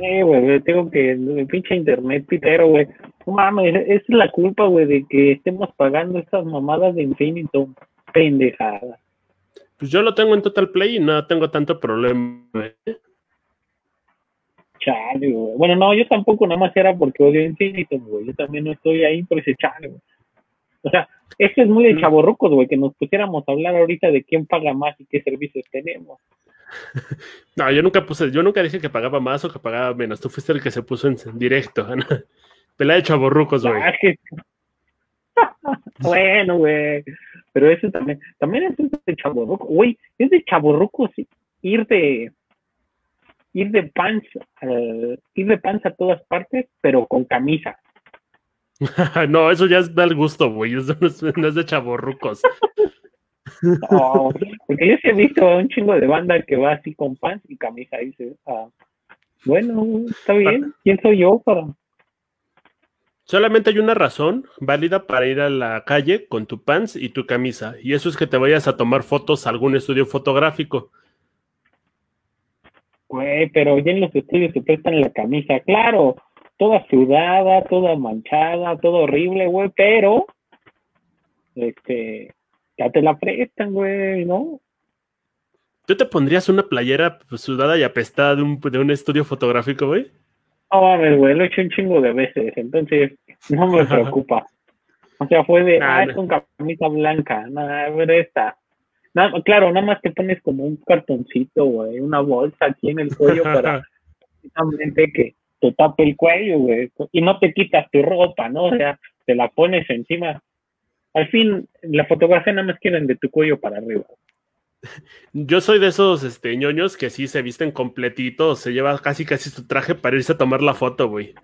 sé, güey, tengo que, el pinche internet pitero, güey. No mames, es la culpa, güey, de que estemos pagando estas mamadas de Infinitum. Pendejada. Pues yo lo tengo en Total Play y no tengo tanto problema, güey. Chale, güey. Bueno, no, yo tampoco, nada más era porque odio Infinitum, güey. Yo también no estoy ahí por ese chale, güey. O sea, esto es muy de mm. chaborrucos, güey, que nos pusiéramos a hablar ahorita de quién paga más y qué servicios tenemos. No, yo nunca puse, yo nunca dije que pagaba más o que pagaba menos. Tú fuiste el que se puso en directo. Pelea de chaborrucos, güey. Ah, bueno, güey. Pero eso también, también es de chaborruco. Güey, es de chaborruco sí, ir de ir de pants, ir de pants a todas partes, pero con camisa. no, eso ya es mal gusto, güey. Eso no es, de chaborrucos. porque yo sí he visto un chingo de banda que va así con pants y camisa y dice, ah, bueno, está bien, ¿quién soy yo para? Solamente hay una razón válida para ir a la calle con tu pants y tu camisa, y eso es que te vayas a tomar fotos a algún estudio fotográfico. Güey, pero ya en los estudios se prestan la camisa, claro, toda sudada, toda manchada, todo horrible, güey, pero, este, ya te la prestan, güey, ¿no? ¿Tú te pondrías una playera sudada y apestada de un, de un estudio fotográfico, güey? No mames, güey, lo he hecho un chingo de veces, entonces no me preocupa. O sea, fue de, ah, es con camisa blanca, nada, pero esta. Nada, claro, nada más te pones como un cartoncito, güey, una bolsa aquí en el cuello para precisamente que te tape el cuello, güey, y no te quitas tu ropa, ¿no? O sea, te la pones encima. Al fin, la fotografía nada más quieren de tu cuello para arriba. Yo soy de esos este, ñoños que sí se visten completitos, se lleva casi casi su traje para irse a tomar la foto, güey.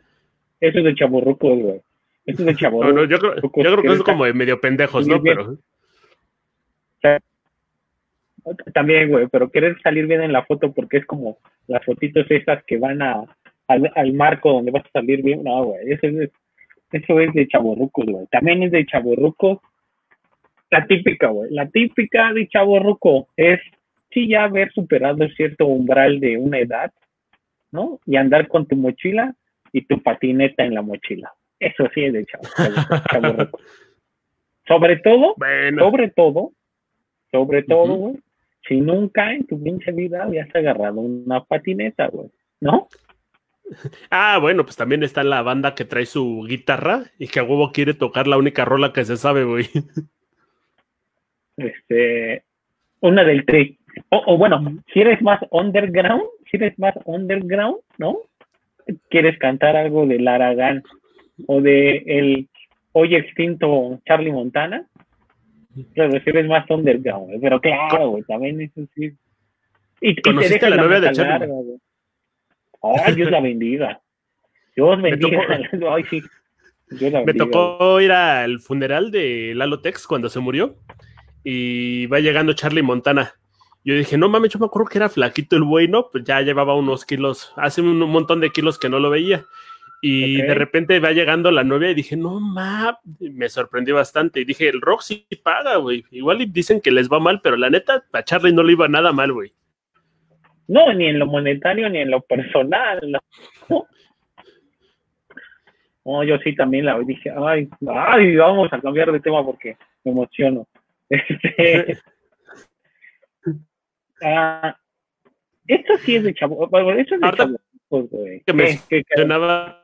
Eso es de chaburruco, güey. Eso es de chaburruco. No, no, yo, creo, yo creo que es como de medio pendejos, ¿no? Pero... También, güey, pero querer salir bien en la foto porque es como las fotitos esas que van a al, marco donde vas a salir bien. No, güey, eso es, eso es de chaborrucos, güey. También es de chaborrucos. La típica, güey. La típica de chaborruco es, sí, ya haber superado cierto umbral de una edad, ¿no? Y andar con tu mochila y tu patineta en la mochila. Eso sí es de chaborruco. sobre todo, sobre todo, sobre todo, güey, si nunca en tu pinche vida habías agarrado una patineta, güey, ¿no? Ah, bueno, pues también está la banda que trae su guitarra y que a huevo quiere tocar la única rola que se sabe, güey. Este, una del tri. O, bueno, si eres más underground, si eres más underground, ¿no? Quieres cantar algo de Aragán o de el hoy extinto Charlie Montana. Claro, si eres más underground, pero claro, güey, también eso sí. Y, ¿Conociste la novia de Charlie? Ay, Dios la bendiga. Dios bendiga. Ay, sí. Me tocó ir al funeral de Lalo Tex cuando se murió y va llegando Charlie Montana. Yo dije, no mames, yo me acuerdo que era flaquito el bueno, pues ya llevaba unos kilos, hace un montón de kilos que no lo veía. Y de repente va llegando la novia y dije, no mames, me sorprendió bastante. Y dije, el rock sí paga, güey. Igual dicen que les va mal, pero la neta, a Charlie no le iba nada mal, güey. No, ni en lo monetario ni en lo personal. No, no yo sí también la dije, ay, ay, vamos a cambiar de tema porque me emociono. Este, ah, esto sí es de chavo, esto es de chavo, güey. Que mencionaba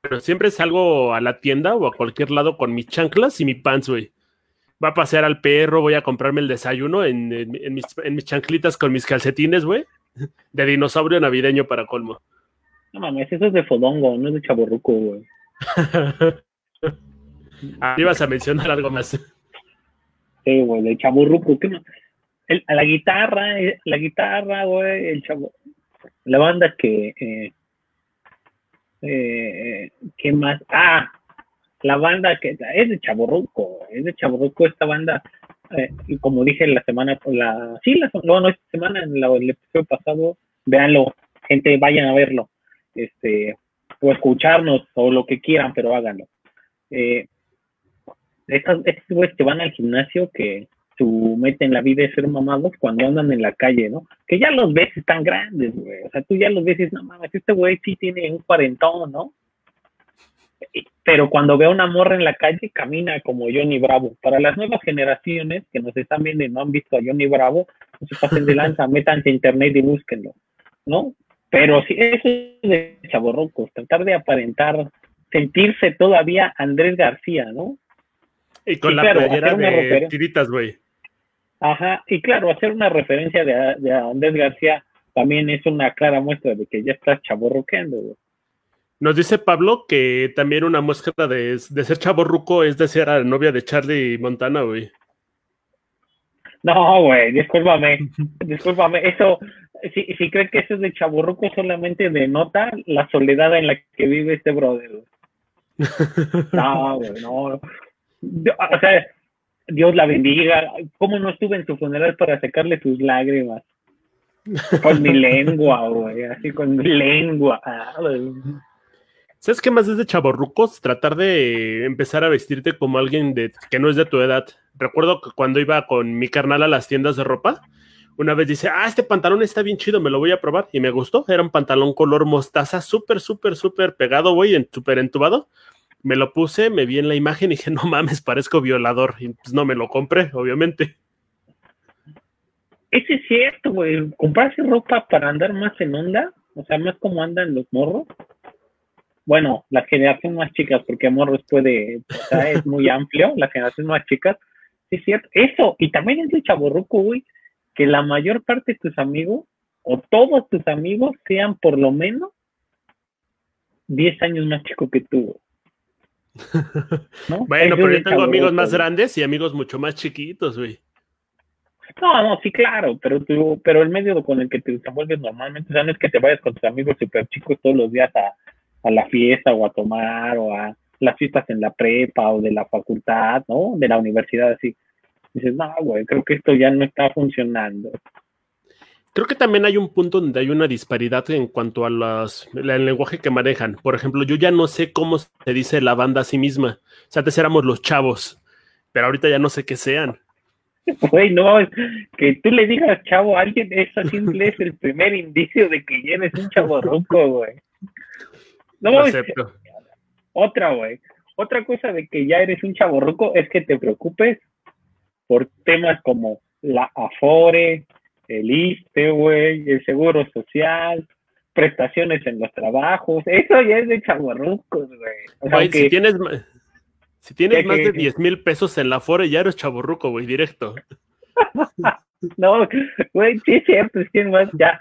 pero siempre salgo a la tienda o a cualquier lado con mis chanclas y mi pants, güey va a pasear al perro, voy a comprarme el desayuno en, mis, chanclitas con mis calcetines, güey, de dinosaurio navideño para colmo. No mames, eso es de fodongo, no es de chaborruco, güey. ah, ibas a mencionar algo más. Sí, güey, de chaborruco. la guitarra, eh, la guitarra, güey, el chavo, la banda que, eh, eh, ¿qué más? Ah, la banda que es de Chaborruco, es de Chaborruco esta banda, eh, y como dije la semana, la, sí, la, no, esta semana, en el episodio pasado, véanlo, gente, vayan a verlo, este, o escucharnos, o lo que quieran, pero háganlo. Eh, estos, güeyes que van al gimnasio que su meta en la vida es ser mamados cuando andan en la calle, ¿no? Que ya los ves están grandes, güey. O sea, tú ya los ves y no mames, este güey sí tiene un cuarentón, ¿no? Pero cuando ve a una morra en la calle, camina como Johnny Bravo. Para las nuevas generaciones que nos están viendo y no han visto a Johnny Bravo, no se pasen de lanza, métanse a internet y búsquenlo, ¿no? Pero sí, eso es de chaborrocos, tratar de aparentar, sentirse todavía Andrés García, ¿no? Y con la playera de tiritas, güey. Ajá, y claro, hacer una referencia de, de Andrés García también es una clara muestra de que ya estás chaborroqueando, güey. Nos dice Pablo que también una muestra de, de ser chaborruco es de ser a la novia de Charlie Montana, güey. No, güey, discúlpame, discúlpame, eso, si, si creen que eso es de chaborruco solamente denota la soledad en la que vive este brother. No, güey, no. O sea, Dios la bendiga. ¿Cómo no estuve en su funeral para sacarle sus lágrimas? Con mi lengua, güey, así con mi lengua. ¿Sabes qué más es de chaborrucos? Tratar de empezar a vestirte como alguien de, que no es de tu edad. Recuerdo que cuando iba con mi carnal a las tiendas de ropa, una vez dice, ah, este pantalón está bien chido, me lo voy a probar. Y me gustó, era un pantalón color mostaza, súper, súper, súper pegado, güey, súper entubado. Me lo puse, me vi en la imagen y dije, no mames, parezco violador. Y pues no me lo compré, obviamente. Ese es cierto, güey. Comprarse ropa para andar más en onda, o sea, más como andan los morros. Bueno, la generación más chicas, porque morros puede, o sea, es muy amplio, la generación más chicas. Sí, es cierto. Eso, y también es de chaborruco, güey, que la mayor parte de tus amigos, o todos tus amigos, sean por lo menos 10 años más chicos que tú. bueno, pero yo tengo amigos más grandes y amigos mucho más chiquitos, güey. No, no, sí, claro, pero tú, pero el medio con el que te desenvuelves normalmente, o sea, no es que te vayas con tus amigos super chicos todos los días a, a la fiesta o a tomar o a las fiestas en la prepa o de la facultad, ¿no? De la universidad, así dices, no, güey, creo que esto ya no está funcionando. Creo que también hay un punto donde hay una disparidad en cuanto a las, el lenguaje que manejan. Por ejemplo, yo ya no sé cómo se dice la banda a sí misma. O sea, antes éramos los chavos, pero ahorita ya no sé qué sean. Güey, no, que tú le digas chavo a alguien, eso simple es el primer indicio de que ya eres un chavo güey. No, acepto. otra, güey. Otra cosa de que ya eres un chavo ruco es que te preocupes por temas como la Afore, el ISTE, güey, el Seguro Social, prestaciones en los trabajos. Eso ya es de chaborrucos, güey. güey, si tienes, si tienes más de 10 mil pesos en la Afore, ya eres chaborruco, güey, directo. no, güey, sí es cierto, es que más ya.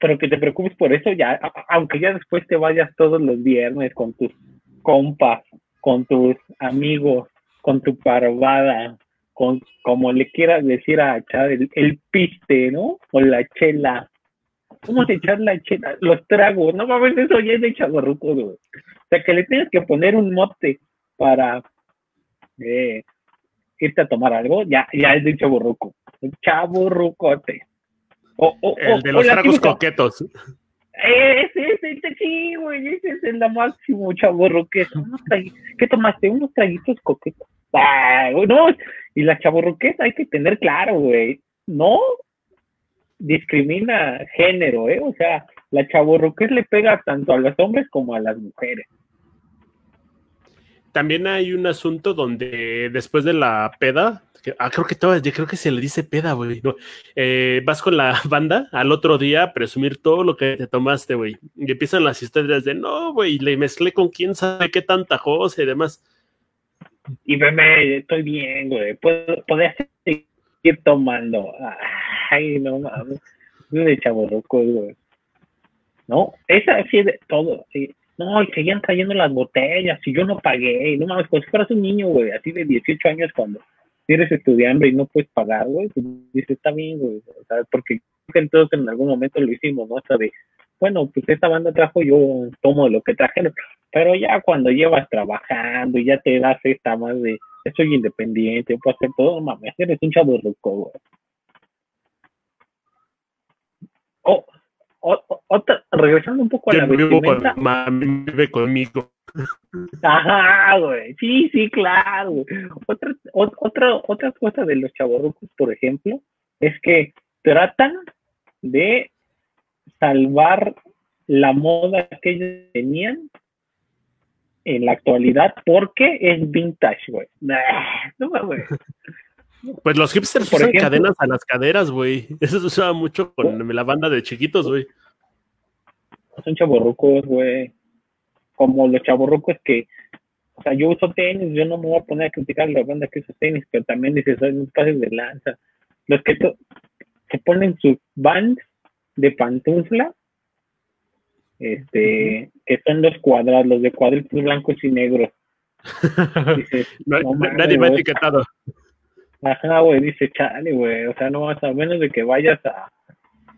Pero que te preocupes por eso, ya, aunque ya después te vayas todos los viernes con tus compas, con tus amigos, con tu parvada, como le quieras decir a echar el, piste, ¿no? O la chela. ¿Cómo se echar la chela? Los tragos, no mames, eso ya es de chaborruco, güey. O sea, que le tienes que poner un mote para eh, irte a tomar algo, ya, ya es de chaborruco. Chaborrucote. O, o, el de los tragos coquetos. Ese, ese, ese, sí, güey, ese es el máximo chaborruque. ¿Qué tomaste? Unos traguitos coquetos. Ah, no, y la chaburruquesa hay que tener claro, güey, no discrimina género, ¿eh? O sea, la chaburruqués le pega tanto a los hombres como a las mujeres. También hay un asunto donde después de la peda, ah, creo que todo, yo creo que se le dice peda, güey. Eh, vas con la banda al otro día a presumir todo lo que te tomaste, güey. Y empiezan las historias de no, güey, le mezclé con quién sabe qué tanta cosa y demás y veme, estoy bien, güey, puedo, seguir tomando. Ay, no mames, es de chaborruco, güey. No, esa así de todo, sí. No, y seguían cayendo las botellas, y yo no pagué, no mames, como si fueras un niño, güey, así de 18 años cuando eres estudiante y no puedes pagar, güey, pues dices, está bien, güey, o sea, porque entonces en algún momento lo hicimos, ¿no? Hasta de, bueno, pues esta banda trajo, yo tomo lo que trajeron, pero ya cuando llevas trabajando y ya te das esta más de, soy independiente, puedo hacer todo, mames, eres un chavo loco, güey. otra, regresando un poco a la vestimenta. vive conmigo. Ajá, güey. Sí, sí, claro. Güey. Otra, otra, otra cosa de los chavorrucos, por ejemplo, es que tratan de salvar la moda que ellos tenían en la actualidad porque es vintage, güey. no, güey. Pues los hipsters Por usan cadenas a las caderas, güey. Eso se usaba mucho con la banda de chiquitos, güey. Son chaborrucos, güey. Como los chaborrucos que, o sea, yo uso tenis, yo no me voy a poner a criticar la banda que usa tenis, pero también dices, son pases de lanza. Los que se ponen sus bands de pantufla, este, que son los cuadrados, los de cuadritos blancos y negros. nadie me ha etiquetado. Ajá, güey, dice, chale, güey, o sea, no vas a menos de que vayas a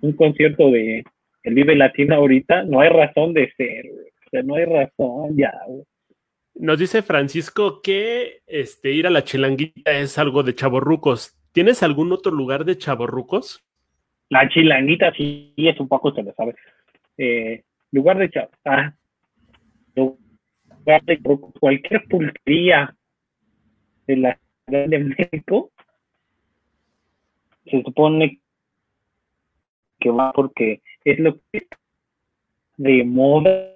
un concierto de el Vive Latino ahorita, no hay razón de ser, o sea, no hay razón ya, güey. Nos dice Francisco que este ir a la chilanguita es algo de chaborrucos. ¿Tienes algún otro lugar de chaborrucos? La chilanguita sí es un poco, se lo sabe. Eh, lugar de chaborrucos, ah, lugar de cualquier pulpería de la de México, se supone que va porque es lo que de moda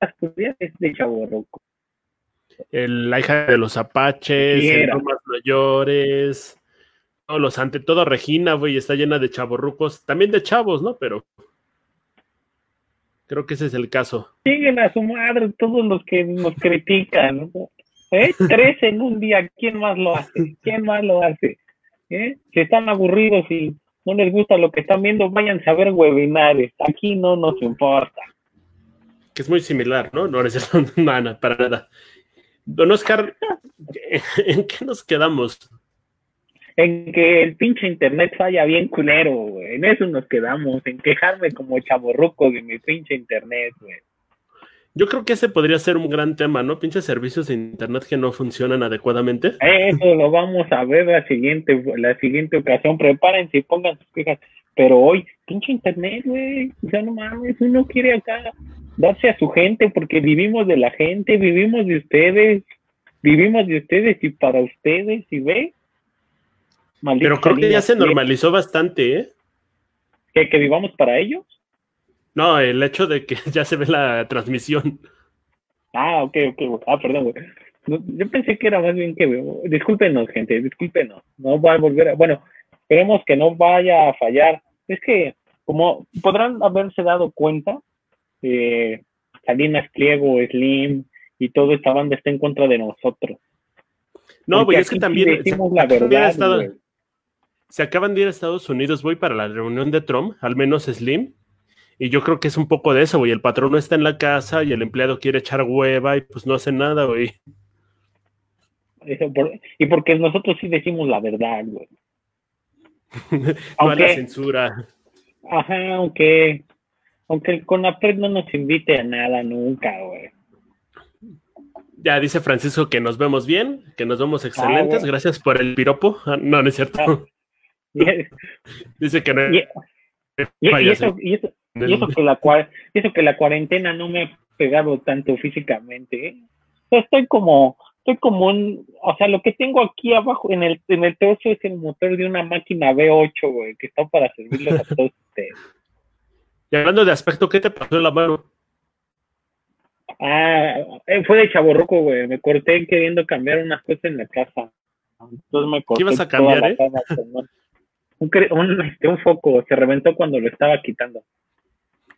es de Chaborroco. la hija de los apaches, el más mayores, todos los ante todo Regina, güey, está llena de chaborrucos, también de chavos, ¿no? Pero creo que ese es el caso. Siguen a su madre todos los que nos critican, ¿no? ¿Eh? Tres en un día, ¿quién más lo hace? ¿Quién más lo hace? ¿Eh? Si están aburridos y no les gusta lo que están viendo, vayan a ver webinares. Aquí no nos importa. Que es muy similar, ¿no? No es nada, para nada. Don Oscar, ¿en qué nos quedamos? En que el pinche internet falla bien culero, güey. En eso nos quedamos, en quejarme como chaborruco de mi pinche internet, güey. Yo creo que ese podría ser un gran tema, ¿no? Pinches servicios de internet que no funcionan adecuadamente. Eso lo vamos a ver la siguiente, la siguiente ocasión. Prepárense y pongan sus quejas. Pero hoy, pinche internet, güey. O sea, no mames, uno quiere acá darse a su gente porque vivimos de la gente, vivimos de ustedes, vivimos de ustedes y para ustedes, y ve. Pero creo que ya se normalizó bastante, ¿eh? ¿Que, que vivamos para ellos? No, el hecho de que ya se ve la transmisión. Ah, ok, ok. Ah, perdón, güey. yo pensé que era más bien que... Discúlpenos, gente, discúlpenos. No va a volver a... Bueno, esperemos que no vaya a fallar. Es que, como podrán haberse dado cuenta, eh, Salinas Pliego, Slim y toda esta banda está en contra de nosotros. No, güey, es que también... Se, la verdad, se acaban de ir a Estados Unidos, voy para la reunión de Trump, al menos Slim, y yo creo que es un poco de eso, güey. El patrón no está en la casa y el empleado quiere echar hueva y pues no hace nada, güey. y porque nosotros sí decimos la verdad, güey. no la censura. Ajá, aunque, aunque el CONAPRED no nos invite a nada nunca, güey. Ya dice Francisco que nos vemos bien, que nos vemos excelentes. Ah, Gracias por el piropo. Ah, no, no es cierto. Ah. dice que no. Y, eso, y, eso, y eso que la eso que la cuarentena no me ha pegado tanto físicamente. ¿eh? estoy como, estoy como un, o sea, lo que tengo aquí abajo en el, en el torso es el motor de una máquina V8, güey, que está para servirles a todos ustedes. Y hablando de aspecto, ¿qué te pasó en la mano? Ah, eh, fue de chaborroco, güey. Me corté queriendo cambiar unas cosas en la casa. Entonces me corté. ¿Qué ibas a cambiar, eh? Un, un, este, un foco, se reventó cuando lo estaba quitando.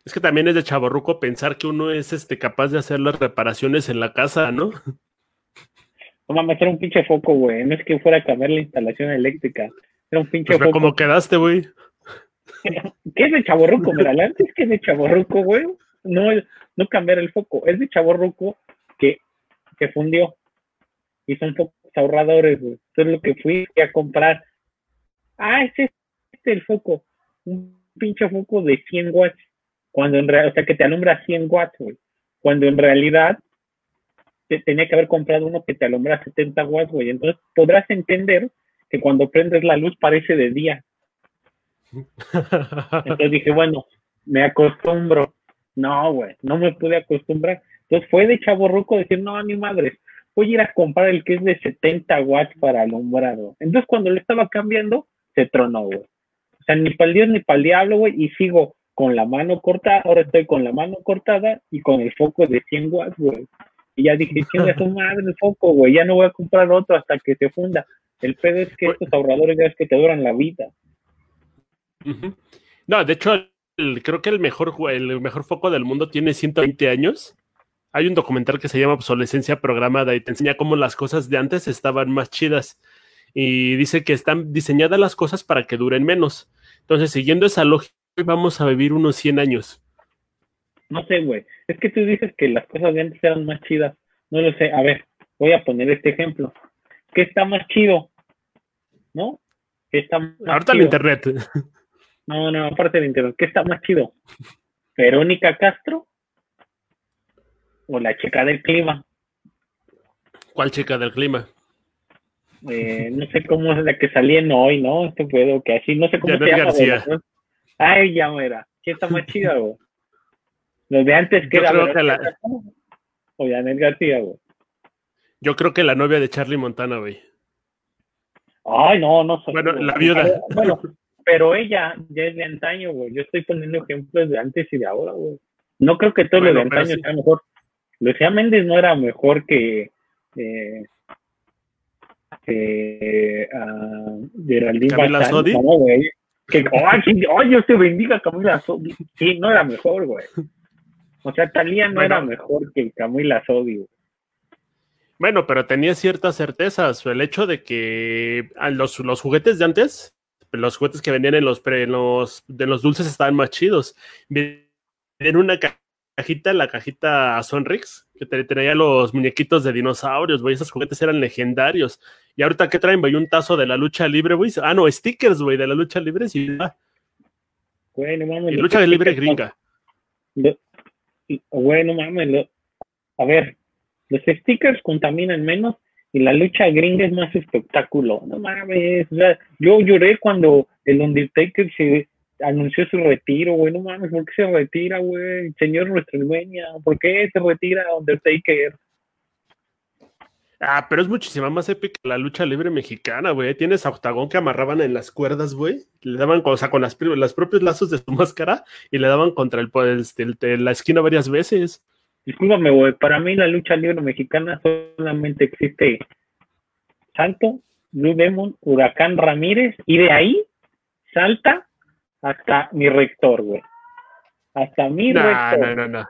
Es que también es de chaborruco pensar que uno es este capaz de hacer las reparaciones en la casa, ¿no? No mames, era un pinche foco, güey. No es que fuera a cambiar la instalación eléctrica. Era un pinche pues foco. ¿Cómo quedaste, güey? ¿Qué es de chaborruco? Mira, antes que es de chaborruco, güey. No, no cambiar el foco. Es de chaborruco que, que fundió. Y son focos ahorradores, güey. Eso es lo que fui a comprar. Ah, ese es este el foco. Un pinche foco de 100 watts cuando en realidad, o sea, que te alumbra 100 watts, güey, cuando en realidad te tenía que haber comprado uno que te alumbra 70 watts, güey, entonces podrás entender que cuando prendes la luz parece de día. Entonces dije, bueno, me acostumbro. No, güey, no me pude acostumbrar. Entonces fue de chaborruco decir, no, a mi madre, voy a ir a comprar el que es de 70 watts para alumbrado. Entonces cuando le estaba cambiando, se tronó, güey. O sea, ni para el Dios ni para el diablo, güey, y sigo con la mano cortada, ahora estoy con la mano cortada y con el foco de 100 watts, güey. Y ya dije, chinga su madre el foco, güey, ya no voy a comprar otro hasta que se funda. El pedo es que estos ahorradores ya es que te duran la vida. No, de hecho, creo que el mejor, el mejor foco del mundo tiene 120 años. Hay un documental que se llama Obsolescencia Programada y te enseña cómo las cosas de antes estaban más chidas. Y dice que están diseñadas las cosas para que duren menos. Entonces, siguiendo esa lógica, vamos a vivir unos 100 años. No sé, güey. Es que tú dices que las cosas de antes eran más chidas. No lo sé. A ver, voy a poner este ejemplo. ¿Qué está más chido? ¿No? ¿Qué está más Ahorita el internet. No, no, aparte del internet. ¿Qué está más chido? ¿Verónica Castro? ¿O la chica del clima? ¿Cuál chica del clima? Eh, no sé cómo es la que salía en hoy, ¿no? Este puedo que así, no sé cómo se llama. García. Ay, ya era. ¿Qué está más chido, güey? Los de antes que Yo era creo que la- o Janet García, güey. Yo creo que la novia de Charlie Montana, güey. Ay, no, no sé. Bueno, güey. la viuda. Bueno, pero ella ya es de antaño, güey. Yo estoy poniendo ejemplos de antes y de ahora, güey. No creo que todo lo de Bueno, antaño sí. sea mejor. Lucía Méndez no era mejor que. Eh, que ah, Geraldine ¿Camila Bazán. Sodi? No, güey. Que, ay, sí, ay, Dios te bendiga, Camila Sodi. Sí, no era mejor, güey. O sea, Talía no Bueno. era mejor que Camila Sodi, güey. Bueno, pero tenía ciertas certezas. El hecho de que a los, los juguetes de antes, los juguetes que vendían en los, pre- en los, de los dulces estaban más chidos. En una ca- cajita, la cajita Sonrix, que traía los muñequitos de dinosaurios, güey. Esos juguetes eran legendarios. Y ahorita, ¿qué traen, güey? Un tazo de la lucha libre, güey. Ah, no, stickers, güey, de la lucha libre. Sí, Güey, no mames. y lucha libre stickers gringa. Lo- Güey, no mames. lo- a ver, los stickers contaminan menos y la lucha gringa es más espectáculo. No mames. o sea, yo lloré cuando el Undertaker se anunció su retiro, güey. No mames, ¿por qué se retira, güey? Señor WrestleMania, ¿por qué se retira Undertaker? Ah, pero es muchísima más épica la lucha libre mexicana, güey. Tienes a Octagón que amarraban en las cuerdas, güey. Le daban, o sea, con las, propios lazos de su máscara y le daban contra el, pues, el- el- la esquina varias veces. Discúlpame, güey. Para mí la lucha libre mexicana solamente existe Santo, Blue Demon, Huracán Ramírez y de ahí salta hasta mi rector, güey. Hasta mi rector. no, no, no.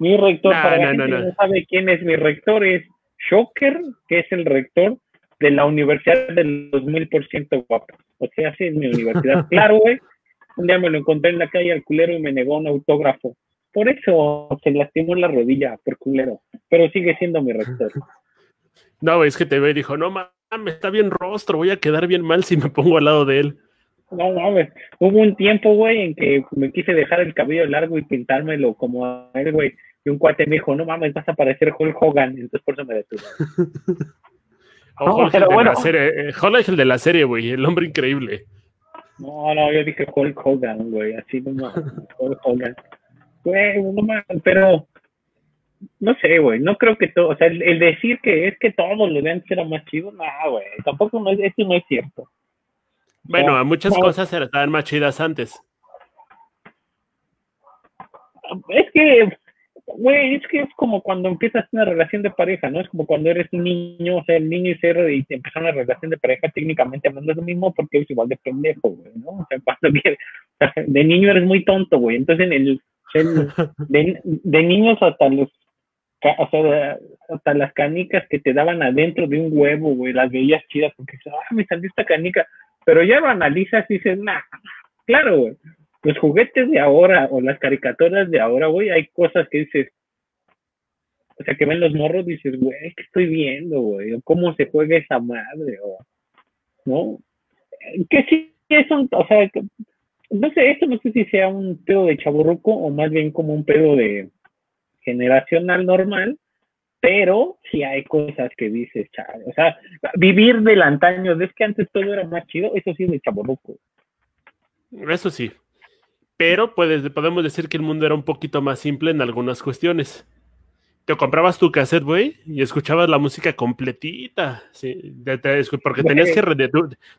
Mi rector, para la no, gente no, que no. sabe quién es mi rector, es Shocker, que es el rector de la Universidad del 2000% guapo. O sea, así es mi universidad. claro, güey. Un día me lo encontré en la calle al culero y me negó un autógrafo. Por eso se lastimó la rodilla, por culero. Pero sigue siendo mi rector. No, es que te ve y dijo, no mames, está bien rostro, voy a quedar bien mal si me pongo al lado de él. No mames. Hubo un tiempo, güey, en que me quise dejar el cabello largo y pintármelo como a él, güey. Y un cuate me dijo, no mames, vas a parecer Hulk Hogan. Entonces por eso me detuve. O No, Hulk, pero el de bueno. la serie, eh, Hulk es el de la serie, güey, el hombre increíble. No, no, yo dije Hulk Hogan, güey, así no mames, Hulk Hogan. Güey, no mames, pero no sé, güey, no creo que todo, o sea, el, el decir que es que todo lo de antes era más chido, no, güey, tampoco no es, eso no es cierto. Bueno, No, a muchas no. cosas estaban más chidas antes. Es que, güey, es que es como cuando empiezas una relación de pareja, ¿no? Es como cuando eres un niño, o sea, el niño y ser y te empezó una relación de pareja, técnicamente hablando es lo mismo porque es igual de pendejo, güey, ¿no? O sea, cuando sea, de niño eres muy tonto, güey, entonces en el, en- de, de niños hasta los, o sea, hasta las canicas que te daban adentro de un huevo, güey, las veías chidas porque ah, me salió esta canica, pero ya lo analizas y dices, nah, claro, güey, los juguetes de ahora o las caricaturas de ahora, güey, hay cosas que dices, o sea, que ven los morros y dices, güey, ¿qué estoy viendo, güey? Cómo se juega esa madre, o, ¿no? Que sí es un, o sea, no sé, esto no sé si sea un pedo de chaburruco o más bien como un pedo de generacional normal, pero sí hay cosas que dices, chale, o sea, vivir del antaño, es que antes todo era más chido, eso sí es de chaburruco. Eso sí. Pero puedes, podemos decir que el mundo era un poquito más simple en algunas cuestiones. te comprabas tu cassette, güey, y escuchabas la música completita. Sí, porque tenías que rendir.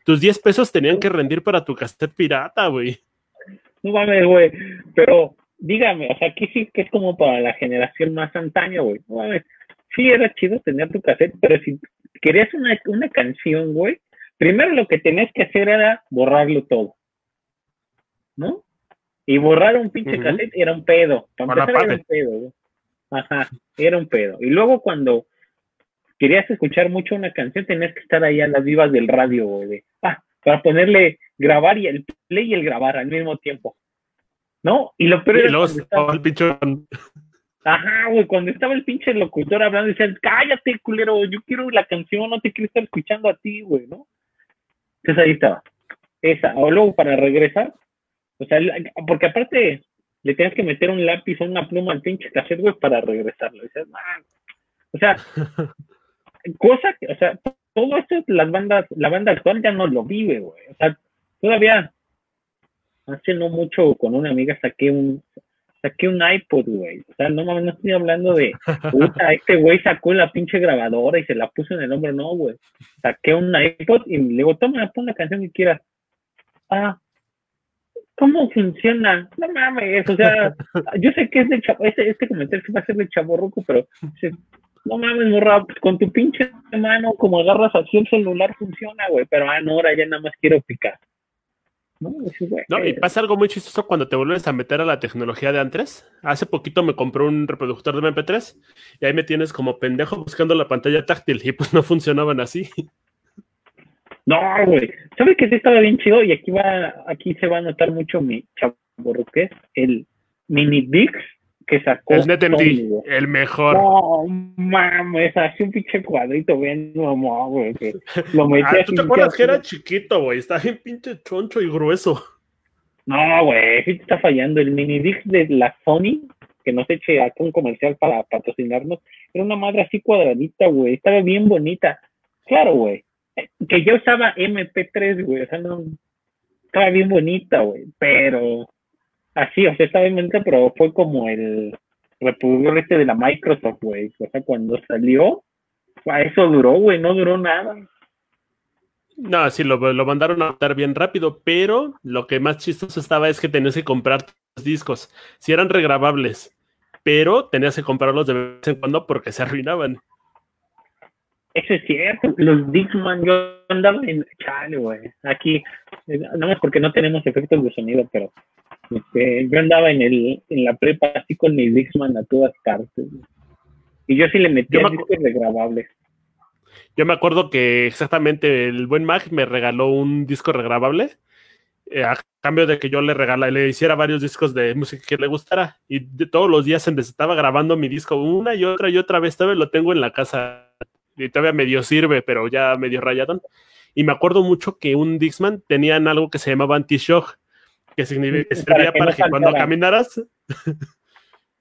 tus 10 pesos tenían que rendir para tu cassette pirata, güey. No mames, güey. Pero dígame, o sea, aquí sí que es como para la generación más antaño, güey. No mames. Sí, era chido tener tu cassette, pero si querías una, una canción, güey, primero lo que tenías que hacer era borrarlo todo. ¿No? Y borrar un pinche cassette era un pedo. Para empezar era un pedo, güey. Ajá, era un pedo. Y luego cuando querías escuchar mucho una canción, tenías que estar ahí a las vivas del radio, güey. ah, para ponerle grabar y el play y el grabar al mismo tiempo. ¿No? Y lo peor era el pinche... Ajá, güey, cuando estaba el pinche locutor hablando, decían, cállate, culero, yo quiero la canción, no te quiero estar escuchando a ti, güey, ¿no? Entonces ahí estaba. Esa. O luego para regresar, o sea, porque aparte le tienes que meter un lápiz o una pluma al pinche cassette, güey, para regresarlo. O sea, cosa que, o sea, todo esto las bandas, la banda actual ya no lo vive, güey. O sea, todavía hace no mucho con una amiga saqué un saqué un iPod, güey. O sea, no mames, no estoy hablando de puta, este güey sacó la pinche grabadora y se la puso en el hombro, no, güey. Saqué un iPod y le digo, toma, pon la canción que quieras. Ah, ¿cómo funciona? No mames, o sea, yo sé que es de chavo, este, este comentario va a ser de chavo pero no mames, morra, pues con tu pinche mano, como agarras así el celular, funciona, güey, pero ah, no, ahora ya nada más quiero picar. No, no, y pasa algo muy chistoso cuando te vuelves a meter a la tecnología de antes. Hace poquito me compré un reproductor de MP3 y ahí me tienes como pendejo buscando la pantalla táctil y pues no funcionaban así. No, güey. ¿Sabes que sí estaba bien chido? Y aquí va, aquí se va a notar mucho mi chavo, es el mini Dix que sacó. El NetMD, el mejor. No, mames, así un pinche cuadrito bien mamá, güey. lo metí ah, ¿Tú te acuerdas que era chiquito, güey? Está bien pinche choncho y grueso. No, güey, sí te está fallando. El mini Dix de la Sony, que nos eche acá un comercial para patrocinarnos, era una madre así cuadradita, güey. Estaba bien bonita. Claro, güey que yo usaba MP3, güey, o sea, no, estaba bien bonita, güey, pero así, o sea, estaba bonita, pero fue como el reproductor este de la Microsoft, güey, o sea, cuando salió, eso duró, güey, no duró nada. No, sí, lo, lo mandaron a matar bien rápido, pero lo que más chistoso estaba es que tenías que comprar los discos. Si eran regrabables, pero tenías que comprarlos de vez en cuando porque se arruinaban. Eso es cierto, los Dixman, yo andaba en, chale, güey, aquí, no es porque no tenemos efectos de sonido, pero este, yo andaba en el, en la prepa así con mi Dixman a todas partes, y yo sí le metía discos regrabables. Yo me acuerdo que exactamente el buen Mag me regaló un disco regrabable, eh, a cambio de que yo le regalara, le hiciera varios discos de música que le gustara, y de, todos los días estaba grabando mi disco una y otra y otra vez, todavía lo tengo en la casa y todavía medio sirve, pero ya medio rayadón. Y me acuerdo mucho que un Dixman tenían algo que se llamaba anti-shock, que, significa, que servía para que, cuando caminaras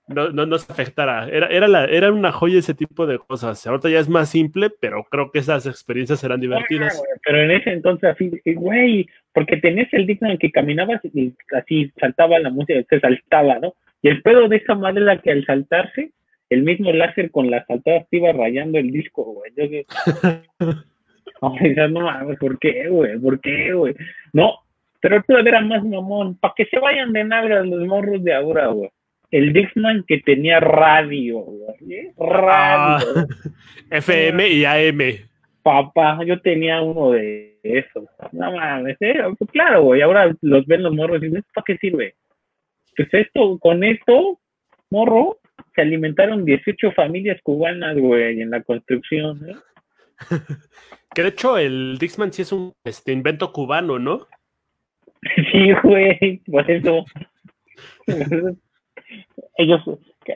no, no, se afectara. Era, era, la, era una joya ese tipo de cosas. Ahorita ya es más simple, pero creo que esas experiencias eran divertidas. pero en ese entonces, así, güey, porque tenías el Dixman que caminabas y así saltaba la música, se saltaba, ¿no? Y el pedo de esa madre era que al saltarse el mismo láser con las saltadas iba rayando el disco, güey. Yo no mames, ¿por qué, güey? ¿Por qué, güey? No, pero todavía era más mamón. Para que se vayan de nalga los morros de ahora, güey. El Dixman que tenía radio, güey. Radio. Ah, FM y AM. Papá, yo tenía uno de esos. No mames, ¿eh? Pues claro, güey. Ahora los ven los morros y dicen, ¿para qué sirve? Pues esto, con esto, morro, se alimentaron 18 familias cubanas, güey, en la construcción. ¿eh? que de hecho el Dixman sí es un este, invento cubano, ¿no? Sí, güey, por eso. ellos,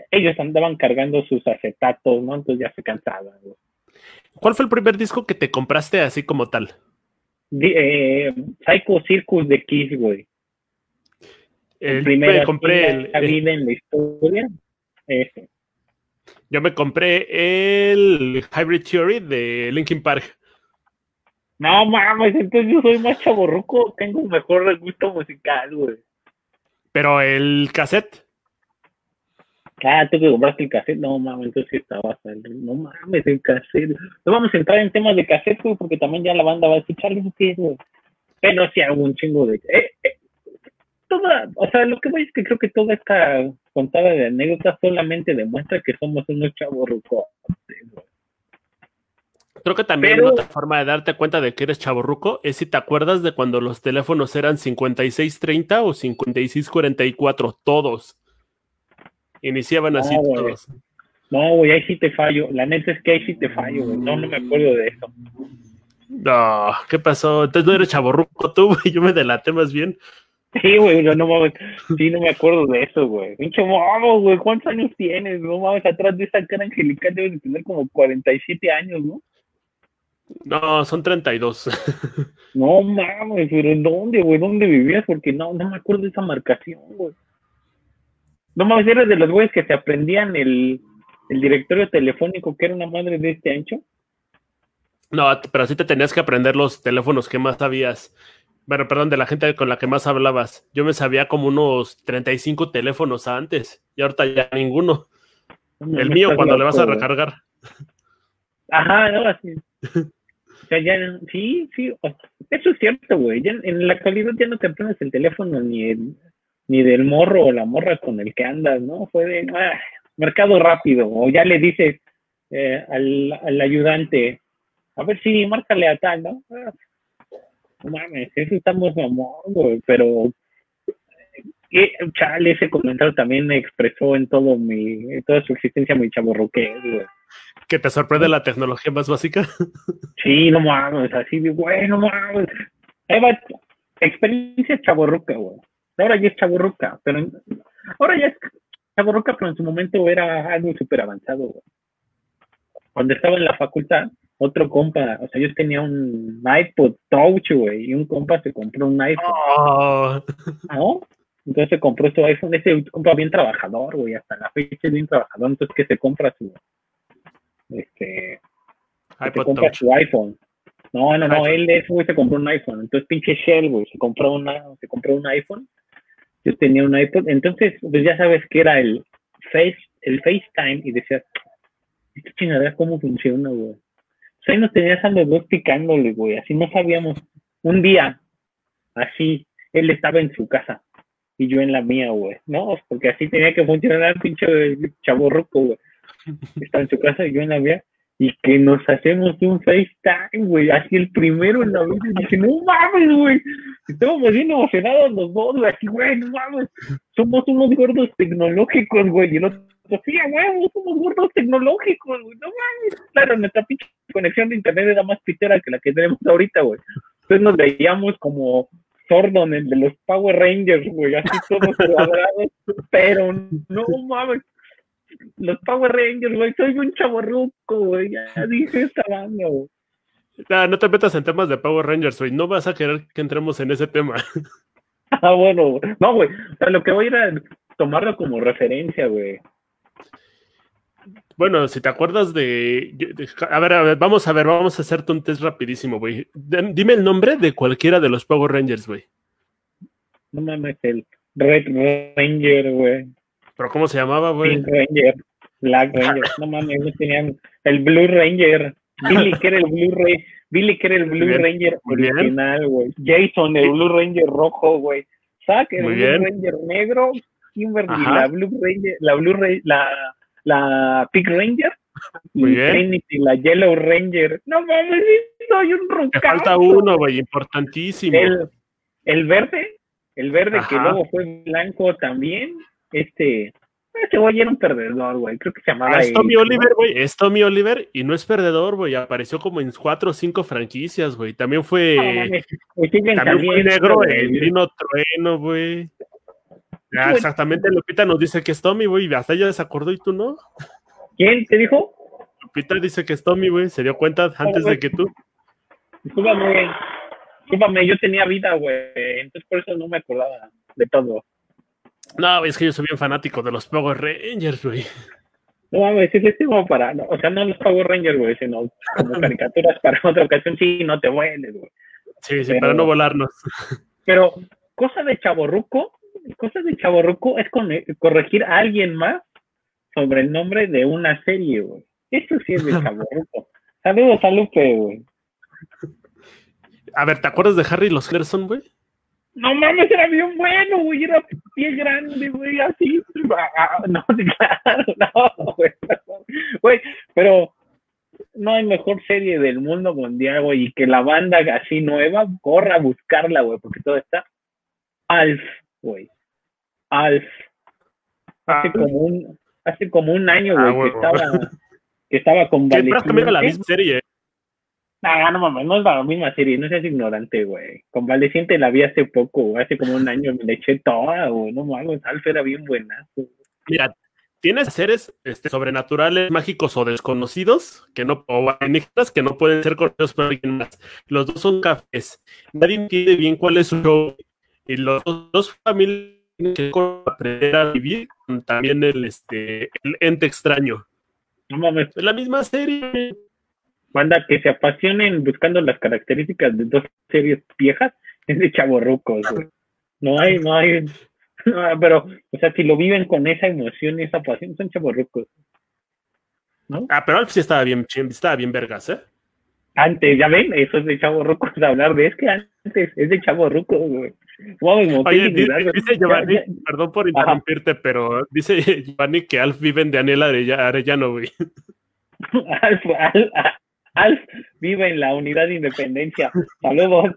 ellos andaban cargando sus acetatos, ¿no? Entonces ya se cansaban. Güey. ¿Cuál fue el primer disco que te compraste así como tal? eh, Psycho Circus de Kiss, güey. El, primer compré el, en la historia. Yo me compré el Hybrid Theory de Linkin Park. No mames, entonces yo soy más chaborruco, tengo un mejor gusto musical, güey. Pero el cassette. Ah, tú que compraste el cassette. No mames, entonces sí estaba No mames, el cassette. No vamos a entrar en temas de cassette, güey, porque también ya la banda va a escuchar. ¿Qué güey? Pero sí hago un chingo de. Eh, eh, toda, o sea, lo que voy es que creo que toda esta contada de anécdotas solamente demuestra que somos unos chavos rucos. Creo que también otra forma de darte cuenta de que eres chaborruco es si te acuerdas de cuando los teléfonos eran 5630 o 5644, todos. Iniciaban así todos. No, güey, ahí sí te fallo. La neta es que ahí sí te fallo, güey. No, no me acuerdo de eso. No, ¿qué pasó? Entonces no eres chaborruco tú, güey. Yo me delaté más bien. Sí, güey, no, no mames. Sí, no me acuerdo de eso, güey. Pinche vamos, güey. ¿Cuántos años tienes? No mames, atrás de esa cara angelical debes de tener como 47 años, ¿no? No, son 32. no mames, pero ¿en dónde, güey? ¿Dónde vivías? Porque no, no me acuerdo de esa marcación, güey. No mames, eres de los güeyes que se aprendían el, el directorio telefónico que era una madre de este ancho. No, pero sí te tenías que aprender los teléfonos que más sabías. Bueno, perdón, de la gente con la que más hablabas. Yo me sabía como unos 35 teléfonos antes y ahorita ya ninguno. el mío cuando le vas a recargar. Ajá, no, así. O sea, ya, sí, sí, eso es cierto, güey. en la actualidad ya no te aprendes el teléfono ni el, ni del morro o la morra con el que andas, ¿no? Fue de ah, mercado rápido, o ya le dices eh, al, al, ayudante, a ver si márcale a tal, ¿no? Ah, no mames, eso estamos amor, güey, pero eh, chale, ese comentario también me expresó en todo mi, en toda su existencia mi chaborroque, güey. ¿Que te sorprende la tecnología más básica? Sí, no mames, así de, güey, no mames. Eva, experiencia chaborruca, güey. Ahora ya es chaborruca, pero ahora ya es chaborruca, pero en su momento era algo súper avanzado, güey. Cuando estaba en la facultad, otro compa, o sea, yo tenía un iPod Touch, güey, y un compa se compró un iPhone. Oh. ¿No? Entonces se compró su iPhone, ese compa bien trabajador, güey, hasta la fecha es bien trabajador, entonces que se compra su, este, se compra su iPhone. No, no, no, él ese güey se compró un iPhone, entonces pinche Shell, güey, se compró una, se compró un iPhone, yo tenía un iPod, entonces, pues ya sabes que era el Face, el FaceTime, y decías, esta chingadera cómo funciona, güey. O sea, ahí nos tenías a los dos picándole, güey, así no sabíamos. Un día, así, él estaba en su casa y yo en la mía, güey, ¿no? Porque así tenía que funcionar el pinche chaborroco, güey. Estaba en su casa y yo en la mía y que nos hacemos un FaceTime, güey, así el primero en la vida, y dije, no mames, güey, estamos bien emocionados los dos, güey, así, güey, no mames, somos unos gordos tecnológicos, güey, y el otro, sí, güey, somos gordos tecnológicos, güey, no mames, claro, nuestra pinche conexión de internet era más pitera que la que tenemos ahorita, güey, entonces nos veíamos como Sordon, el de los Power Rangers, güey, así todos cuadrados, pero no mames, los Power Rangers, güey, soy un chaborruco, güey, ya dije esta banda, güey. no te metas en temas de Power Rangers, güey, no vas a querer que entremos en ese tema. ah, bueno, no, güey, lo que voy a ir a tomarlo como referencia, güey. Bueno, si te acuerdas de, a, ver, a ver, vamos a ver, vamos a hacerte un test rapidísimo, güey. Dime el nombre de cualquiera de los Power Rangers, güey. No mames, el Red Ranger, güey. ¿Pero cómo se llamaba, güey? Pink Ranger, Black Ranger. no mames, no tenían el Blue Ranger. Billy que era el Blue Ranger. Billy que era el Blue Ranger original, güey. Jason, el Blue Ranger rojo, güey. Zack, el Blue Ranger negro. Kimberly, la Blue Ranger, la Blue Ranger, la, la Pink Ranger. Muy bien. Trinity, la Yellow Ranger. No mames, soy un roncazo. Me falta uno, güey, importantísimo. El, el verde, el verde que luego fue blanco también este, este güey era un perdedor, güey. Creo que se llamaba. Es Tommy Oliver, güey. Es Tommy Oliver y no es perdedor, güey. Apareció como en cuatro o cinco franquicias, güey. También fue. también fue negro el Trino Trueno, güey. Ya, exactamente, Lupita nos dice que es Tommy, güey. Hasta ella se acordó y tú no. ¿Quién te dijo? Lupita dice que es Tommy, güey. Se dio cuenta antes de que tú. Discúlpame, discúlpame, yo tenía vida, güey. Entonces por eso no me acordaba de todo. No, es que yo soy bien fanático de los Power Rangers, güey. No mames, es como para, o sea, no los Power Rangers, güey, sino como caricaturas para otra ocasión, sí, no te vueles, güey. Sí, sí, para no volarnos. Pero cosa de chaborruco, cosa de chaborruco es con, corregir a alguien más sobre el nombre de una serie, güey. Eso sí es de chaborruco. Saludos a Lupe, güey. A ver, ¿te acuerdas de Harry los Gerson, güey? No mames, era bien bueno, güey. Era pie grande, güey, así. Ah, no, claro, no, güey. Güey, pero no hay mejor serie del mundo mundial, güey, y que la banda así nueva corra a buscarla, güey, porque todo está Alf, güey. Alf. Hace ah. como un, hace como un año, güey, ah, que estaba, que estaba con Valeciente. la misma serie. No, no mames, no es la misma serie, no seas ignorante, güey. Con Valeciente la vi hace poco, hace como un año me la eché toda, güey. No mames, Alf era bien buenazo. Mira, tienes seres este, sobrenaturales, mágicos o desconocidos, que no, o alienígenas que no pueden ser conocidos por alguien más. Los dos son cafés. Nadie entiende bien cuál es su show. Y los dos familias tienen que aprender a vivir también el, este, el ente extraño. No mames. Es la misma serie. Banda que se apasionen buscando las características de dos series viejas, es de chaborrucos, No hay, no hay, pero, o sea, si lo viven con esa emoción y esa pasión, son chaborrucos. ¿no? Ah, pero Alf sí estaba bien, estaba bien vergas, ¿eh? Antes, ya ven, eso es de chaborrucos hablar de, es que antes es de chaborrucos, güey. Oye, dice, Giovanni, perdón por interrumpirte, pero dice Giovanni que Alf vive en Daniel Arellano, güey. Alf, Alf, Alf vive en la unidad de independencia. Saludos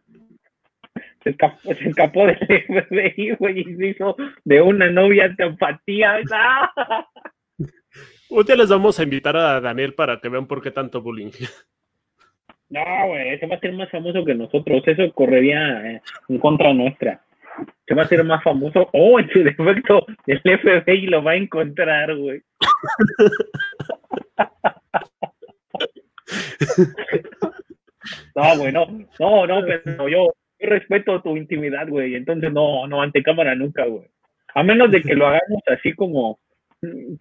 se escapó, se escapó del FBI, güey, y se hizo de una novia de empatía. Un día les vamos a invitar a Daniel para que vean por qué tanto bullying. No, güey, ese va a ser más famoso que nosotros. Eso correría eh, en contra nuestra. Se va a ser más famoso. Oh, en su defecto, el FBI lo va a encontrar, güey. No, güey, no, no, no, pero yo, respeto tu intimidad, güey. Entonces, no, no, ante cámara nunca, güey. A menos de que lo hagamos así como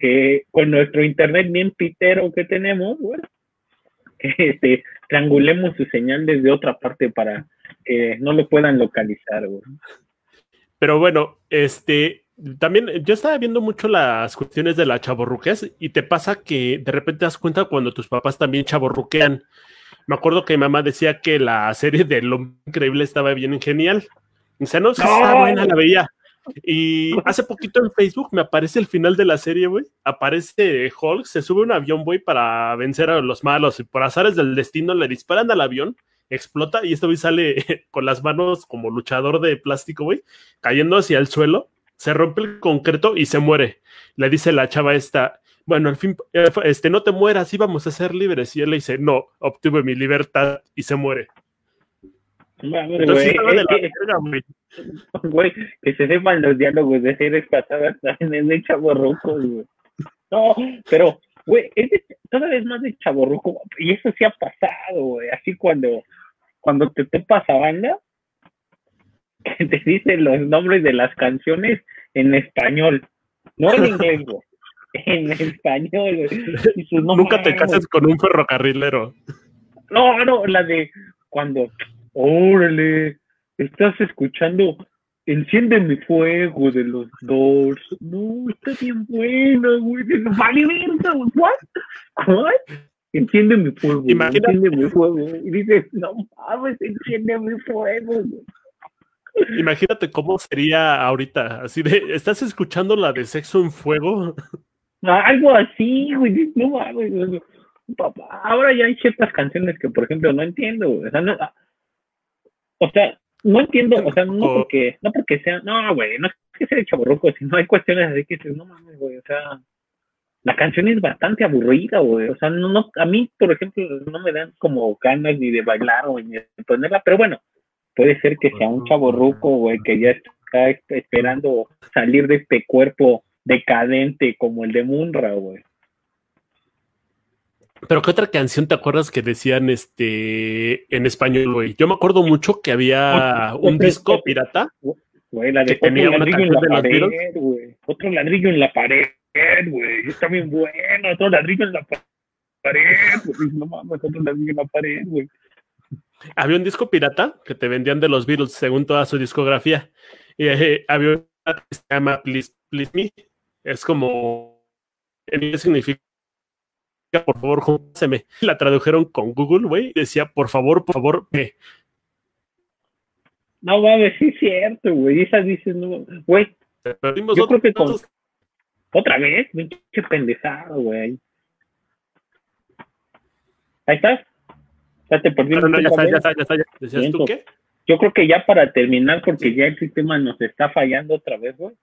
que con nuestro internet bien pitero que tenemos, güey, este, triangulemos su señal desde otra parte para que no lo puedan localizar, güey. Pero bueno, este, también yo estaba viendo mucho las cuestiones de la chaborruquez y te pasa que de repente te das cuenta cuando tus papás también chaborruquean. Me acuerdo que mi mamá decía que la serie de Lo Increíble estaba bien genial. O sea, no, sé está buena, la veía. Y hace poquito en Facebook me aparece el final de la serie, güey. Aparece Hulk, se sube un avión, güey, para vencer a los malos. Y por azares del destino le disparan al avión, explota y este güey sale con las manos como luchador de plástico, güey, cayendo hacia el suelo. Se rompe el concreto y se muere. Le dice la chava esta, bueno, al fin, eh, este, no te mueras, íbamos a ser libres. Y él le dice, no, obtuve mi libertad y se muere. güey, que se sepan los diálogos de series pasadas también de chaborruco, güey. No, pero, güey, es de, vez más de chaborruco, y eso sí ha pasado, güey, así cuando, cuando te topas a banda, que te dicen los nombres de las canciones en español, no en inglés, güey en español. Nunca te cases con un ferrocarrilero. No, no, la de cuando, órale, estás escuchando Enciende mi fuego de los Doors. No, está bien buena, güey. Vale, verga, ¿what? ¿What? Enciende mi fuego. Enciende mi fuego. Y dices, no mames, enciende mi fuego, Imagínate cómo sería ahorita, así de, ¿estás escuchando la de Sexo en Fuego? Algo así, güey. No mames. Ahora ya hay ciertas canciones que, por ejemplo, no entiendo. O sea, no, o sea, no entiendo. O sea, no porque, no porque sea. No, güey. No es que sea chaburruco, sino hay cuestiones así que no mames, güey. O sea, la canción es bastante aburrida, güey. O sea, no, no, a mí, por ejemplo, no me dan como ganas ni de bailar o ni de ponerla, pero bueno, puede ser que sea un chaborruco, güey, que ya está esperando salir de este cuerpo decadente como el de Munra, güey. Pero ¿qué otra canción te acuerdas que decían este en español, güey? Yo me acuerdo mucho que había un disco pirata. Güey, la de tenía una canción en la pared, güey. Otro ladrillo en la pared, güey. Está bien bueno. Otro ladrillo en la pared, güey. No mames, otro ladrillo en la pared, güey. Había un disco pirata que te vendían de los Beatles según toda su discografía. Y eh, había una que se llama Please, Please Me, es como en significa por favor, me la tradujeron con Google, güey, decía, por favor, por favor, me. No mames, sí es cierto, güey. Esas dices, no, güey. Yo creo que con. Otra vez, qué pendejado, güey. Ahí estás. Ya te perdí. No, no, ya está, ya está, ya está, ¿Decías tú qué? Yo creo que ya para terminar, porque ya el sistema nos está fallando otra vez, güey.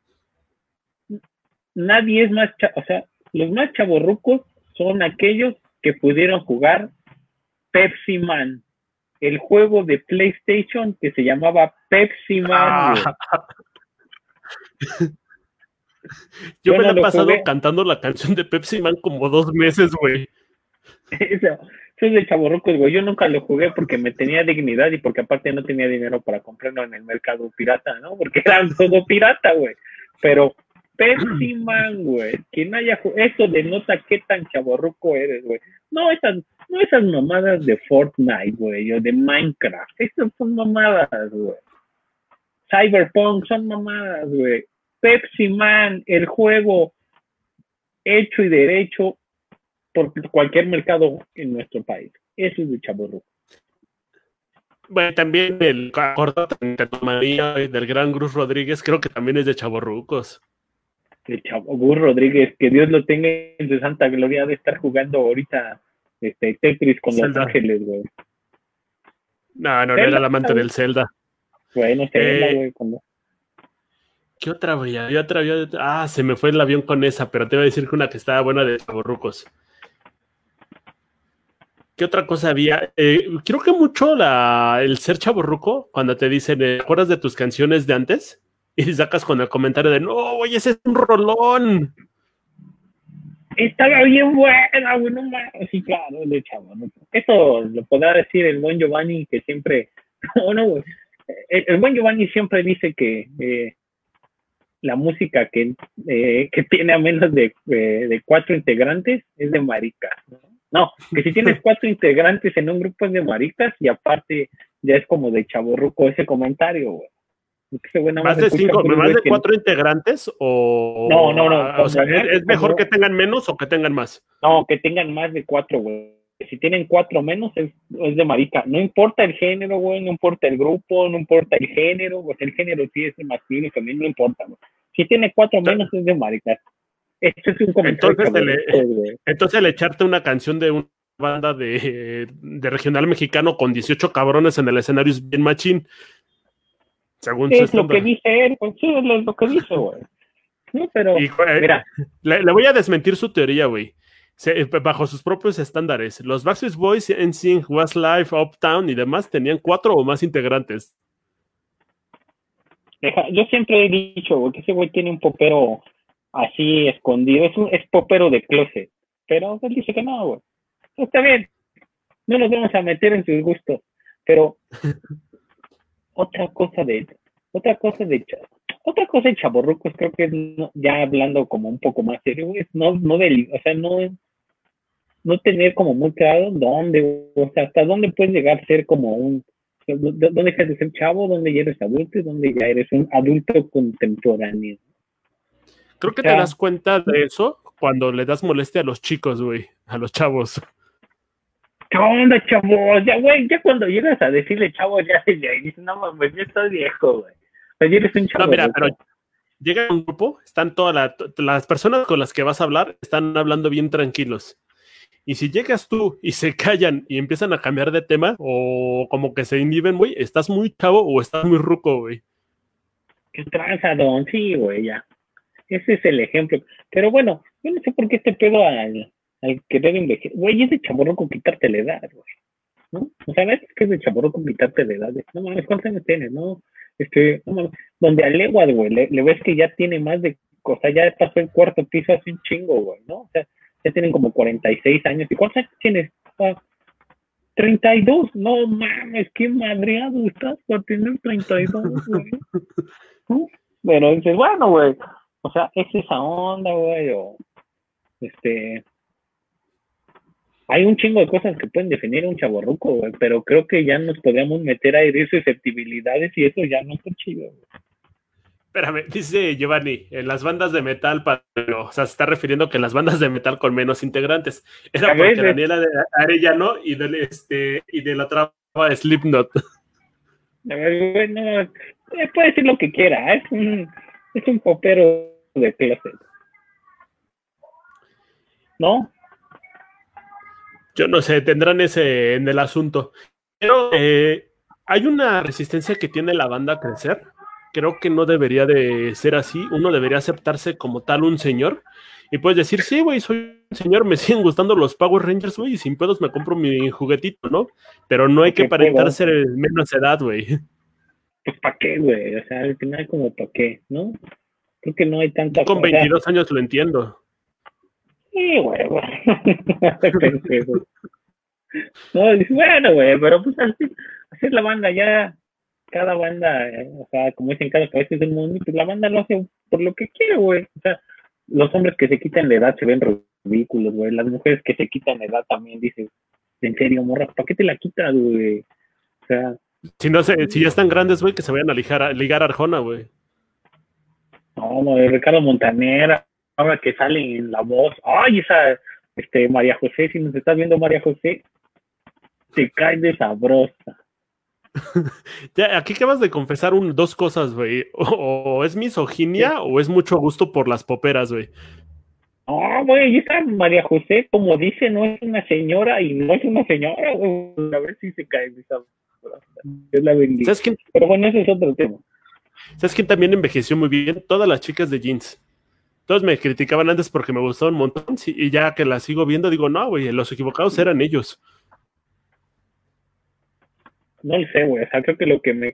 Nadie es más, o sea, los más chavorrucos son aquellos que pudieron jugar Pepsi Man, el juego de PlayStation que se llamaba Pepsi Man. Ah. Yo, me lo he pasado cantando la canción de Pepsi Man como dos meses, güey. Eso, es de chaborrucos, güey. Yo nunca lo jugué porque me tenía dignidad y porque aparte no tenía dinero para comprarlo en el mercado pirata, ¿no? Porque era todo pirata, güey. Pero Pepsi Man, güey. Quien haya eso denota qué tan chaborruco eres, güey. No esas, no esas mamadas de Fortnite, güey, o de Minecraft. Esas son mamadas, güey. Cyberpunk son mamadas, güey. Pepsi Man, el juego hecho y derecho por cualquier mercado en nuestro país. Eso es de chaborruco. Bueno, también el acordo del gran Cruz Rodríguez, creo que también es de chaborrucos el chavo Gus Rodríguez, que Dios lo tenga en su santa gloria de estar jugando ahorita este Tetris con Los Ángeles, güey. No, no, no era el amante del Zelda. Bueno, Zelda, eh, güey, cuando... ¿Qué otra había? otra Ah, se me fue el avión con esa, pero te voy a decir que una que estaba buena de chaborrucos. ¿Qué otra cosa había? Eh, creo que mucho la, el ser chaborruco, cuando te dicen, ¿te acuerdas de tus canciones de antes? Y sacas con el comentario de, no, oye, ese es un rolón. Estaba bien buena, bueno, sí, claro, de chavo. Eso lo podrá decir el buen Giovanni, que siempre, no, el, buen Giovanni siempre dice que eh, la música que, eh, que tiene a menos de, eh, de, cuatro integrantes es de maricas. ¿no? que si tienes cuatro integrantes en un grupo es de maricas y aparte ya es como de chaborruco ese comentario, güey. ¿Más de cinco, más de cuatro integrantes o no, no, no. O sea, ¿es, mejor que tengan menos o que tengan más? No, que tengan más de cuatro, güey. Si tienen cuatro menos es, de marica. No importa el género, güey, no importa el grupo, no importa el género, pues el género sí es masculino y femenino, no importa, güey. Si tiene cuatro menos es de marica. Esto es un comentario. Entonces, le, entonces el echarte una canción de una banda de, de regional mexicano con 18 cabrones en el escenario es bien machín según es lo que dice él, pues sí, es lo que dice, güey. pero, eh, mira. Le, voy a desmentir su teoría, güey. Eh, bajo sus propios estándares, los Backstreet Boys, NSYNC, Westlife, Uptown y demás tenían cuatro o más integrantes. yo siempre he dicho, güey, que ese güey tiene un popero así escondido. Es, un, es popero de closet. Pero él dice que no, güey. Está bien. No nos vamos a meter en sus gustos. Pero otra cosa de otra cosa de otra cosa de chaborrucos creo que es ya hablando como un poco más serio es no no de, o sea no no tener como muy claro dónde o sea hasta dónde puedes llegar a ser como un dónde dejas de ser chavo dónde ya eres adulto y dónde ya eres un adulto contemporáneo creo que te das cuenta de eso cuando le das molestia a los chicos güey a los chavos ¿Qué onda, chavos? Ya, güey, ya cuando llegas a decirle chavos, ya se dices, no mames, yo estoy viejo, güey. Pues eres un chavo. No, mira, pero llega un grupo, están todas las personas con las que vas a hablar, están hablando bien tranquilos. Y si llegas tú y se callan y empiezan a cambiar de tema o como que se inhiben, güey, estás muy chavo o estás muy ruco, güey. Qué tranza, don, sí, güey, ya. Ese es el ejemplo. Pero bueno, yo no sé por qué este pedo al, al querer envejecer. Güey, es de con quitarte la edad, güey. ¿No? O sea, ¿ves que es de con quitarte la edad? No mames, ¿cuántos años tienes? No, este, no mames. Donde a leguas, güey, le, ves que ya tiene más de, o sea, ya pasó el cuarto piso hace un chingo, güey, ¿no? O sea, ya tienen como 46 años. ¿Y cuántos años tienes? Ah, 32, no mames, qué madreado estás para tener 32, güey. ¿No? Pero dices, bueno, güey, o sea, es esa onda, güey, o este, hay un chingo de cosas que pueden definir a un chaborruco, güey, pero creo que ya nos podríamos meter a herir susceptibilidades y eso ya no está chido. Espérame, dice Giovanni, en las bandas de metal, o sea, se está refiriendo que en las bandas de metal con menos integrantes. Era porque Daniela de Arellano y de, este, y de la otra Slipknot. Bueno, puede decir lo que quiera, es un, es un popero de clase. ¿No? Yo no sé, tendrán ese en el asunto. Pero eh, hay una resistencia que tiene la banda a crecer creo que no debería de ser así. Uno debería aceptarse como tal un señor. Y puedes decir, sí, güey, soy un señor, me siguen gustando los Power Rangers, güey, y sin pedos me compro mi juguetito, ¿no? Pero no hay que aparentar ser menos edad, güey. Pues para qué, güey, o sea, al final como para qué, ¿no? Creo que no hay tanta... Con 22 años lo entiendo. Sí, güey, güey. no, bueno, güey, pero pues así, así es la banda, ya cada banda, o sea, como dicen, cada cabeza es el mundo, pues la banda lo hace por lo que quiere, güey. O sea, los hombres que se quitan la edad se ven ridículos, güey. Las mujeres que se quitan la edad también dicen, en serio, morra, ¿para qué te la quitas, güey? O sea. Si no sé, si ya están grandes, güey, que se vayan a ligar a, ligar a Arjona, güey. No, no, Ricardo Montanera, ahora que sale en la voz, ay, esa, este, María José, si nos estás viendo María José, te cae de sabrosa. ya, aquí acabas de confesar un, dos cosas, güey. O, es misoginia o es mucho gusto por las poperas, güey. No, güey, esa María José, como dice, no es una señora y no es una señora, güey. A ver si se cae. Es la ¿Sabes quién? Pero bueno, ese es otro tema. ¿Sabes quién también envejeció muy bien? Todas las chicas de jeans. Todos me criticaban antes porque me gustaban un montón y ya que las sigo viendo digo, no, güey, los equivocados eran ellos. No lo sé, güey. O sea, creo que lo que me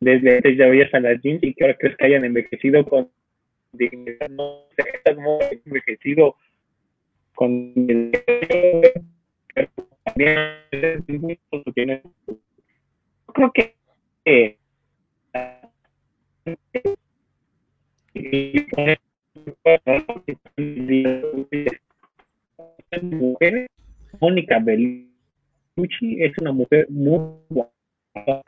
desde antes ya veías a las jeans y que ahora crees que hayan envejecido con dignidad. No sé, cómo envejecido con creo que eh, Mónica Bellucci es una mujer muy guapa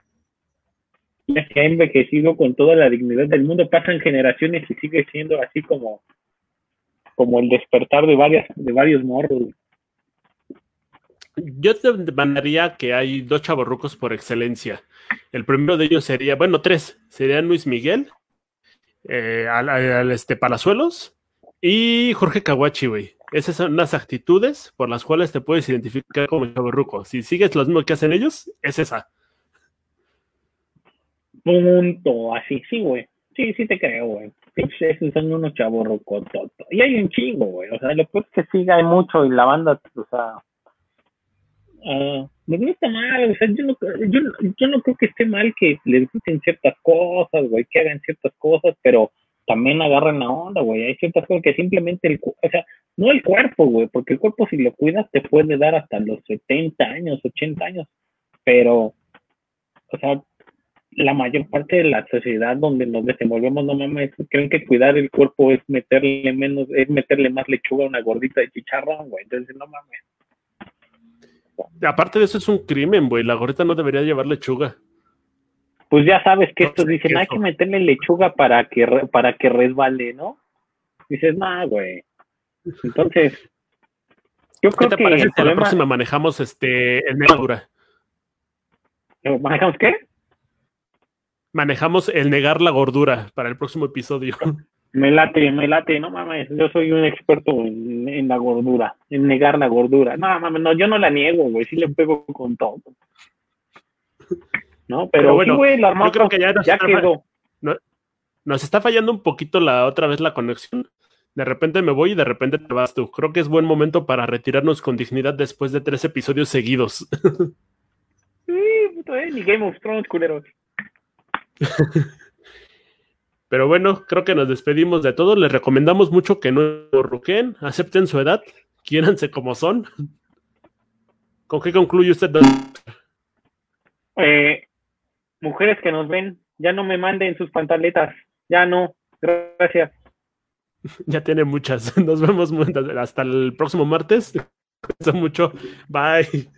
que ha envejecido con toda la dignidad del mundo, pasan generaciones y sigue siendo así como, como el despertar de varias, de varios morros. Yo te mandaría que hay dos chavorrucos por excelencia. El primero de ellos sería, bueno, tres, serían Luis Miguel, eh, al, este Palazuelos y Jorge Kawachi, güey. Esas son las actitudes por las cuales te puedes identificar como chaburruco. Si sigues lo mismo que hacen ellos, es esa. Punto, así, sí, güey. Sí, sí te creo, güey. Esos son unos chaburrucos. Y hay un chingo, güey. O sea, lo que es que siga hay mucho y la banda, o sea. Uh, me gusta mal, o sea, yo no, yo, yo no creo que esté mal que les gusten ciertas cosas, güey, que hagan ciertas cosas, pero también agarran la onda, güey. Hay ciertas cosas que simplemente, el, o sea, no el cuerpo, güey, porque el cuerpo si lo cuidas te puede dar hasta los 70 años, 80 años, pero, o sea, la mayor parte de la sociedad donde nos desenvolvemos, no mames, creen que cuidar el cuerpo es meterle menos, es meterle más lechuga a una gordita de chicharrón, güey, entonces no mames. Aparte de eso es un crimen, güey, la gordita no debería llevar lechuga pues ya sabes que estos dicen, hay que meterle lechuga para que para que resbale, ¿no? Dices, no, güey. Entonces, yo creo ¿Qué te que parece si la próxima manejamos este el ¿Manejamos qué? Manejamos el negar la gordura para el próximo episodio. Me late, me late, no mames, yo soy un experto en, en la gordura, en negar la gordura. No mames, no, yo no la niego, güey, sí le pego con todo. ¿no? Pero, bueno, yo creo que ya, nos, está, quedó. nos está fallando un poquito la otra vez la conexión. De repente me voy y de repente te vas tú. Creo que es buen momento para retirarnos con dignidad después de tres episodios seguidos. sí, eh, ni Game of Thrones, culeros. Pero bueno, creo que nos despedimos de todo. Les recomendamos mucho que no ruquen, acepten su edad, quiéranse como son. ¿Con qué concluye usted? Eh, mujeres que nos ven, ya no me manden sus pantaletas, ya no, gracias. Ya tiene muchas. Nos vemos hasta el próximo martes. Cuídense mucho. Bye.